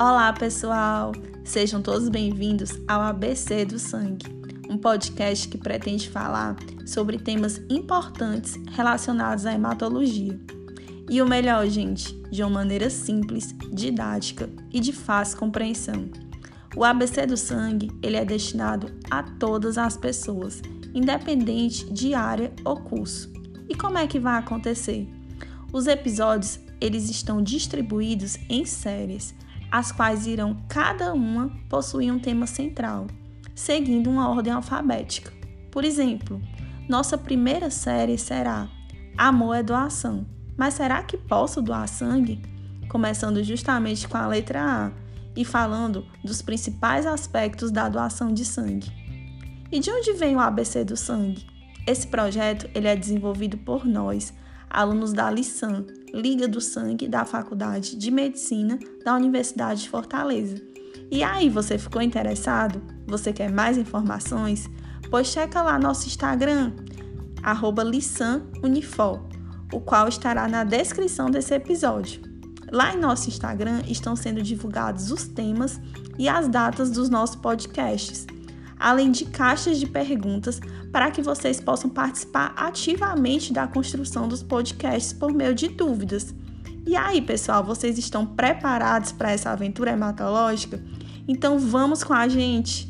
Olá, pessoal! Sejam todos bem-vindos ao ABC do Sangue, um podcast que pretende falar sobre temas importantes relacionados à hematologia. E o melhor, gente, de uma maneira simples, didática e de fácil compreensão. O ABC do Sangue, ele é destinado a todas as pessoas, independente de área ou curso. E como é que vai acontecer? Os episódios, eles estão distribuídos em séries as quais irão cada uma possuir um tema central, seguindo uma ordem alfabética. Por exemplo, nossa primeira série será Amor é doação. Mas será que posso doar sangue? Começando justamente com a letra A e falando dos principais aspectos da doação de sangue. E de onde vem o ABC do sangue? Esse projeto ele é desenvolvido por nós, alunos da LISAN, Liga do Sangue da Faculdade de Medicina da Universidade de Fortaleza. E aí, você ficou interessado? Você quer mais informações? Pois checa lá nosso Instagram, arroba Unifor, o qual estará na descrição desse episódio. Lá em nosso Instagram estão sendo divulgados os temas e as datas dos nossos podcasts além de caixas de perguntas para que vocês possam participar ativamente da construção dos podcasts por meio de dúvidas. E aí, pessoal, vocês estão preparados para essa aventura hematológica? Então vamos com a gente!